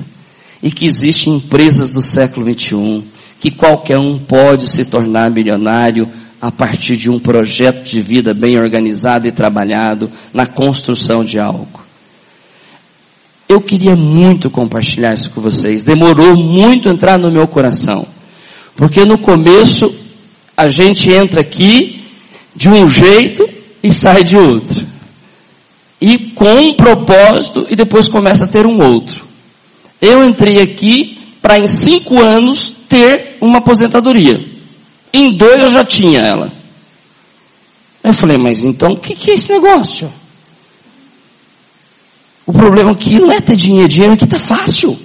S1: E que existem empresas do século 21 que qualquer um pode se tornar milionário a partir de um projeto de vida bem organizado e trabalhado na construção de algo. Eu queria muito compartilhar isso com vocês. Demorou muito entrar no meu coração. Porque no começo a gente entra aqui de um jeito e sai de outro. E com um propósito e depois começa a ter um outro. Eu entrei aqui para em cinco anos ter uma aposentadoria. Em dois eu já tinha ela. Eu falei, mas então o que, que é esse negócio? O problema aqui não é ter dinheiro, dinheiro aqui está fácil.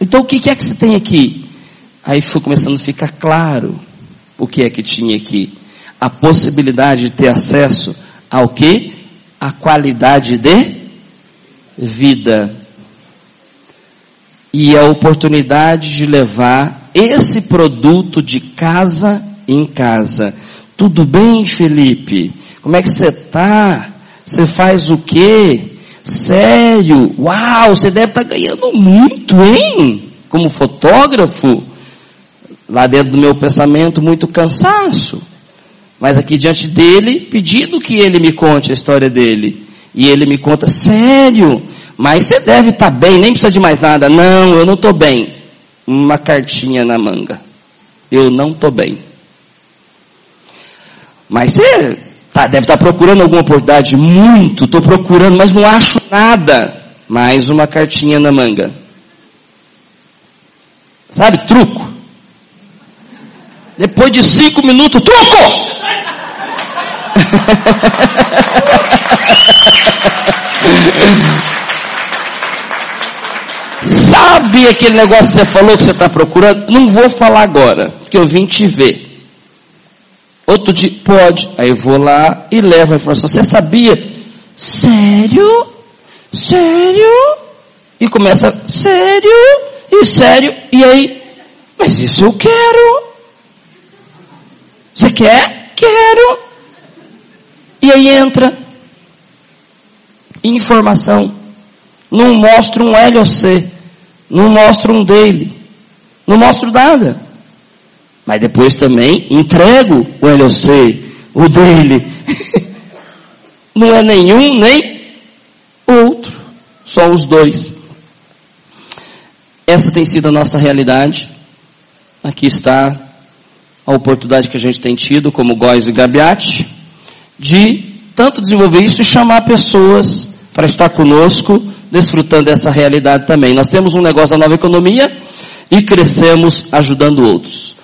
S1: Então o que, é que você tem aqui? Aí foi começando a ficar claro o que é que tinha aqui. A possibilidade de ter acesso ao que? A qualidade de vida e a oportunidade de levar esse produto de casa em casa. Tudo bem, Felipe? Como é que você tá? Você faz o quê? Sério? Uau, você deve estar tá ganhando muito, hein? Como fotógrafo. Lá dentro do meu pensamento, muito cansaço. Mas aqui diante dele, pedindo que ele me conte a história dele. E ele me conta, sério? Mas você deve estar tá bem, nem precisa de mais nada. Não, eu não estou bem. Uma cartinha na manga. Eu não estou bem. Mas você tá, deve estar tá procurando alguma oportunidade. Muito, estou procurando, mas não acho nada. Mais uma cartinha na manga. Sabe, truco. Depois de cinco minutos, truco! Sabe aquele negócio que você falou que você está procurando? Não vou falar agora, porque eu vim te ver. Outro dia, pode. Aí eu vou lá e levo a informação. Você sabia? Sério? Sério? E começa, sério? E sério? E aí, mas isso eu quero. Você quer? Quero. E aí entra. informação. Não mostro um LOC. Não mostro um dele. Não mostro nada. Mas depois também entrego o LOC, o dele. Não é nenhum nem outro. Só os dois. Essa tem sido a nossa realidade. Aqui está a oportunidade que a gente tem tido, como Góis e Gabiati, de tanto desenvolver isso e chamar pessoas para estar conosco, desfrutando dessa realidade também. Nós temos um negócio da nova economia e crescemos ajudando outros.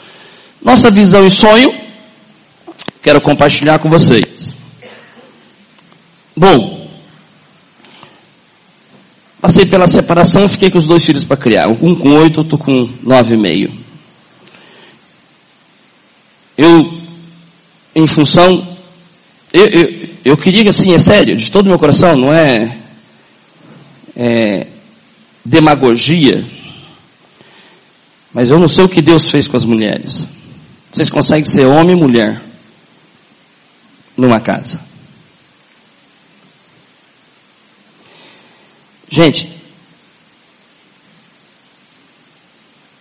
S1: Nossa visão e sonho, quero compartilhar com vocês. Bom, passei pela separação, fiquei com os dois filhos para criar. Um com oito, outro com nove e meio. Eu, em função, eu, eu, eu queria que assim, é sério, de todo meu coração, não é, é demagogia, mas eu não sei o que Deus fez com as mulheres. Vocês conseguem ser homem e mulher numa casa. Gente,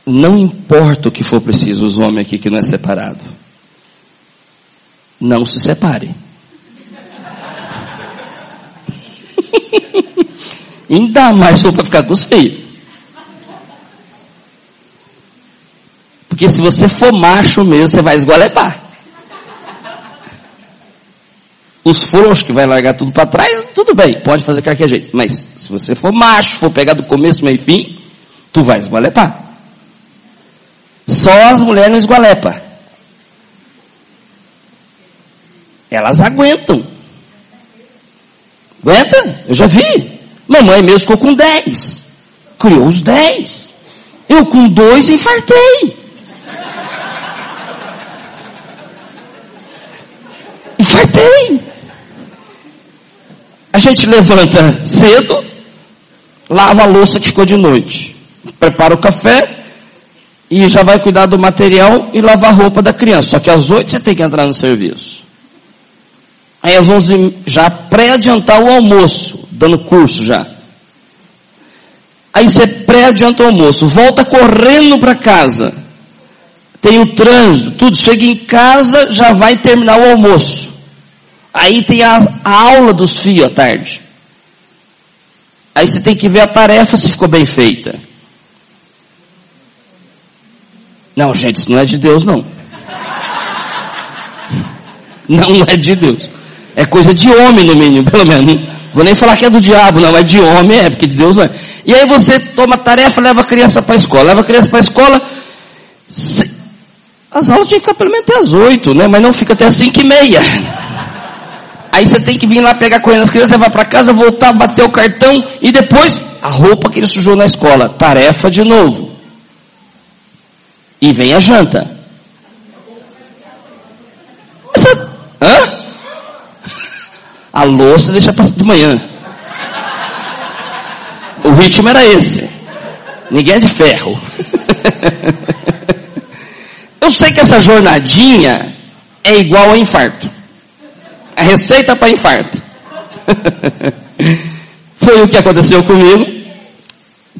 S1: não importa o que for preciso, os homens aqui que não é separado. Não se separe. Ainda mais se for para ficar com os filhos. Porque se você for macho mesmo, você vai esgualepar. Os frouxos que vai largar tudo para trás, tudo bem, pode fazer qualquer jeito. Mas se você for macho, for pegar do começo, meio e fim, tu vai esgualepar. Só as mulheres não esgualepam. Elas aguentam. Aguenta? Eu já vi. Mamãe mesmo ficou com 10. Criou os 10. Eu com dois infartei. Infartei. A gente levanta cedo, lava a louça que ficou de noite, prepara o café e já vai cuidar do material e lavar a roupa da criança. Só que às oito você tem que entrar no serviço. Aí às onze já pré-adiantar o almoço, dando curso já. Aí você pré-adianta o almoço, volta correndo para casa. Tem o trânsito, tudo. Chega em casa, já vai terminar o almoço. Aí tem a, a aula dos filhos à tarde. Aí você tem que ver a tarefa se ficou bem feita. Não, gente, isso não é de Deus, não. Não é de Deus. É coisa de homem, no mínimo, pelo menos. Vou nem falar que é do diabo, não, é de homem, é, porque de Deus não é. E aí você toma tarefa, leva a criança para a escola. Leva a criança para a escola. As aulas tinham que ficar pelo menos até as oito, né? Mas não fica até as cinco e meia. Aí você tem que vir lá pegar correndo as crianças, levar para casa, voltar, bater o cartão e depois a roupa que ele sujou na escola. Tarefa de novo. E vem a janta. Essa, hã? A louça deixa para de manhã. O ritmo era esse. Ninguém é de ferro. Eu sei que essa jornadinha é igual ao infarto. Receita para infarto. Foi o que aconteceu comigo,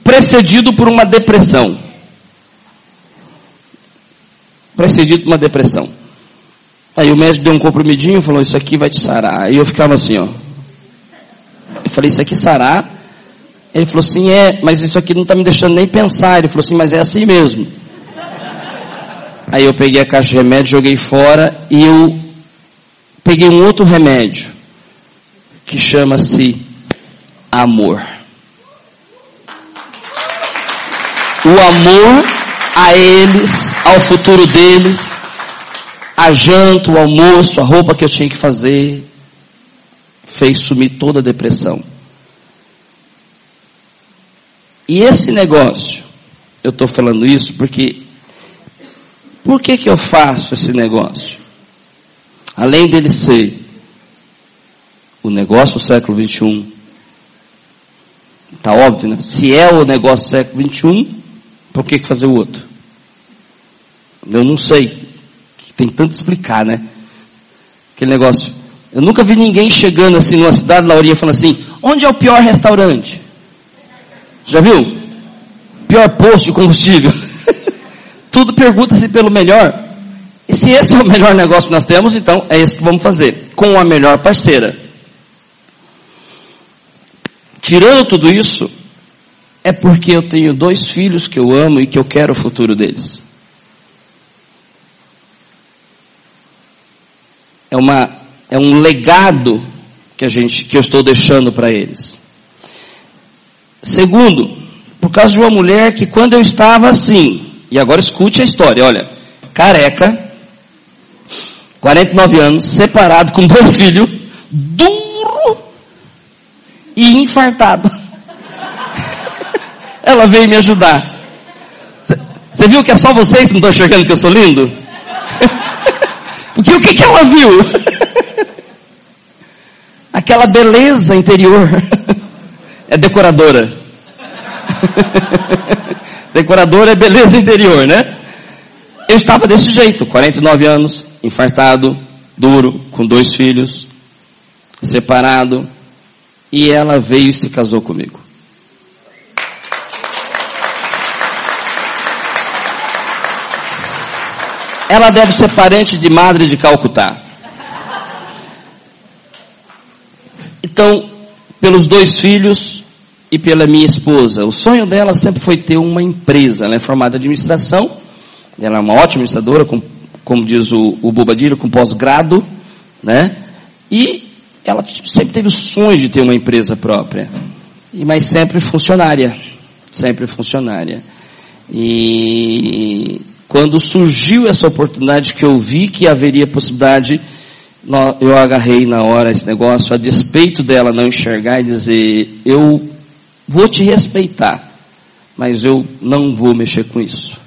S1: precedido por uma depressão. Precedido por uma depressão. Aí o médico deu um comprimidinho e falou, isso aqui vai te sarar. Aí eu ficava assim, ó. Eu falei, isso aqui sarar? Ele falou assim, é, mas isso aqui não está me deixando nem pensar. Ele falou assim, mas é assim mesmo. Aí eu peguei a caixa de remédio, joguei fora e eu peguei um outro remédio que chama-se amor. O amor a eles, ao futuro deles, a janta, o almoço, a roupa que eu tinha que fazer, fez sumir toda a depressão. E esse negócio, eu estou falando isso porque, por que que eu faço esse negócio? Além dele ser o negócio do século 21, tá óbvio, né? Se é o negócio do século 21, por que fazer o outro? Eu não sei. Tem tanto explicar, né? Aquele negócio. Eu nunca vi ninguém chegando assim numa cidade, Laurinha, falando assim, Onde é o pior restaurante? Já viu? Pior posto de combustível. Tudo pergunta-se pelo melhor. E se esse é o melhor negócio que nós temos, então é isso que vamos fazer. Com a melhor parceira. Tirando tudo isso, é porque eu tenho dois filhos que eu amo e que eu quero o futuro deles. É uma, é um legado que a gente, que eu estou deixando para eles. Segundo, por causa de uma mulher que quando eu estava assim, e agora escute a história, olha, careca, 49 anos, separado com dois filhos, duro e infartado. Ela veio me ajudar. Você viu que é só vocês que não estão enxergando que eu sou lindo? Porque o que, que ela viu? Aquela beleza interior. É decoradora. decoradora é beleza interior, né? Eu estava desse jeito, 49 anos, infartado, duro, com dois filhos, separado, e ela veio e se casou comigo. Ela deve ser parente de Madre de Calcutá. Então, pelos dois filhos e pela minha esposa, o sonho dela sempre foi ter uma empresa. Ela é formada em administração, ela é uma ótima administradora, com, como diz o, o Bobadilho, com pós-grado, né? E ela sempre teve o sonho de ter uma empresa própria. E, mas sempre funcionária. Sempre funcionária. E quando surgiu essa oportunidade que eu vi que haveria possibilidade, eu agarrei na hora esse negócio, a despeito dela não enxergar e dizer, eu vou te respeitar, mas eu não vou mexer com isso.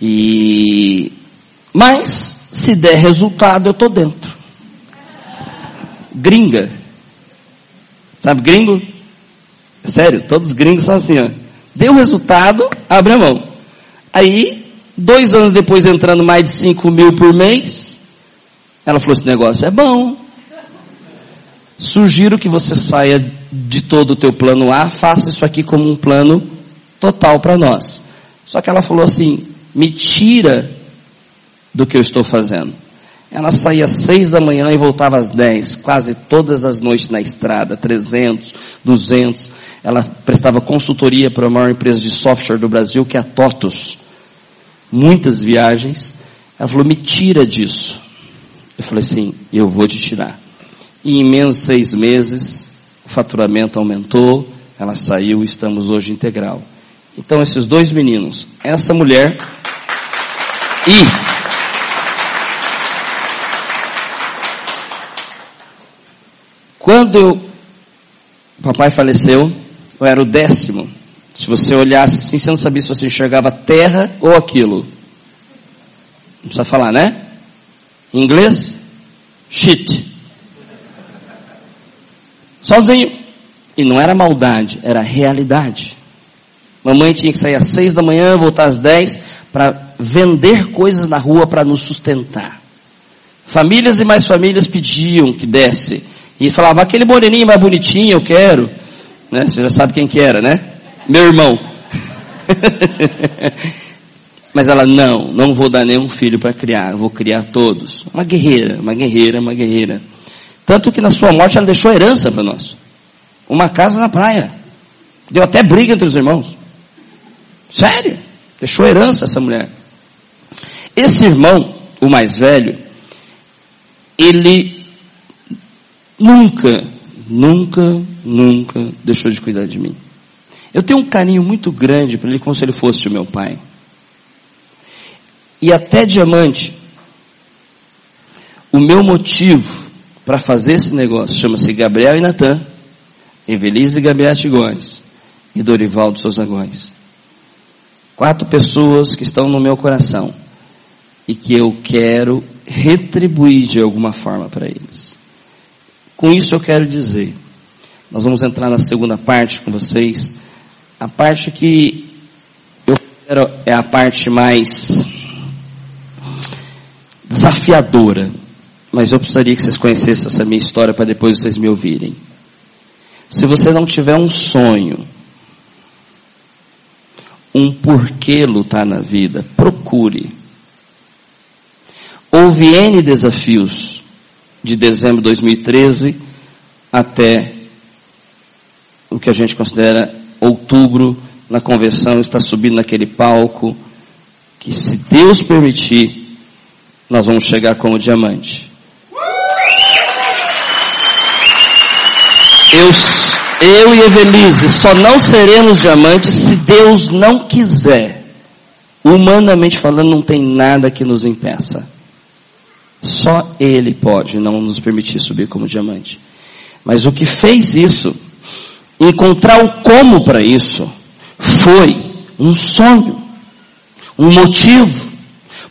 S1: E, mas, se der resultado, eu tô dentro. Gringa. Sabe gringo? Sério, todos os gringos são assim, ó. Deu resultado, abre a mão. Aí, dois anos depois, entrando mais de 5 mil por mês, ela falou, esse negócio é bom. Sugiro que você saia de todo o teu plano A, faça isso aqui como um plano total para nós. Só que ela falou assim, me tira do que eu estou fazendo. Ela saía às seis da manhã e voltava às dez, quase todas as noites na estrada, 300, 200. Ela prestava consultoria para a maior empresa de software do Brasil, que é a TOTUS. Muitas viagens. Ela falou, me tira disso. Eu falei assim, eu vou te tirar. E em menos seis meses, o faturamento aumentou, ela saiu e estamos hoje integral. Então esses dois meninos, essa mulher e quando eu, papai faleceu, eu era o décimo. Se você olhasse assim, você não sabia se você enxergava terra ou aquilo. Não precisa falar, né? Em inglês, shit. Sozinho. E não era maldade, era realidade. Mamãe tinha que sair às seis da manhã, voltar às dez, para vender coisas na rua para nos sustentar. Famílias e mais famílias pediam que desse. E falava, aquele moreninho mais bonitinho eu quero. Né? Você já sabe quem que era, né? Meu irmão. Mas ela, não, não vou dar nenhum filho para criar, vou criar todos. Uma guerreira, uma guerreira, uma guerreira. Tanto que na sua morte ela deixou herança para nós. Uma casa na praia. Deu até briga entre os irmãos. Sério? Deixou herança essa mulher. Esse irmão, o mais velho, ele nunca, nunca, nunca deixou de cuidar de mim. Eu tenho um carinho muito grande para ele como se ele fosse o meu pai. E até diamante, o meu motivo para fazer esse negócio chama-se Gabriel e Natan, Evelise e Gabriel Tigões e Dorival dos Souza Góes. Quatro pessoas que estão no meu coração e que eu quero retribuir de alguma forma para eles. Com isso eu quero dizer, nós vamos entrar na segunda parte com vocês, a parte que eu quero é a parte mais desafiadora, mas eu precisaria que vocês conhecessem essa minha história para depois vocês me ouvirem. Se você não tiver um sonho, um porquê lutar na vida, procure. Houve N desafios de dezembro de 2013 até o que a gente considera outubro na conversão, está subindo naquele palco, que se Deus permitir, nós vamos chegar como diamante. Eu, eu e Evelise só não seremos diamantes se Deus não quiser. Humanamente falando, não tem nada que nos impeça. Só Ele pode não nos permitir subir como diamante. Mas o que fez isso, encontrar o como para isso, foi um sonho, um motivo.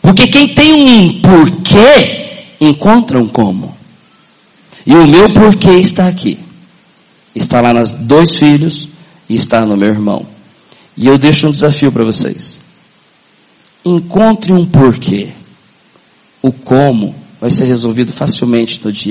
S1: Porque quem tem um porquê, encontra um como. E o meu porquê está aqui. Está lá nos dois filhos e está no meu irmão. E eu deixo um desafio para vocês. Encontre um porquê. O como vai ser resolvido facilmente no dia.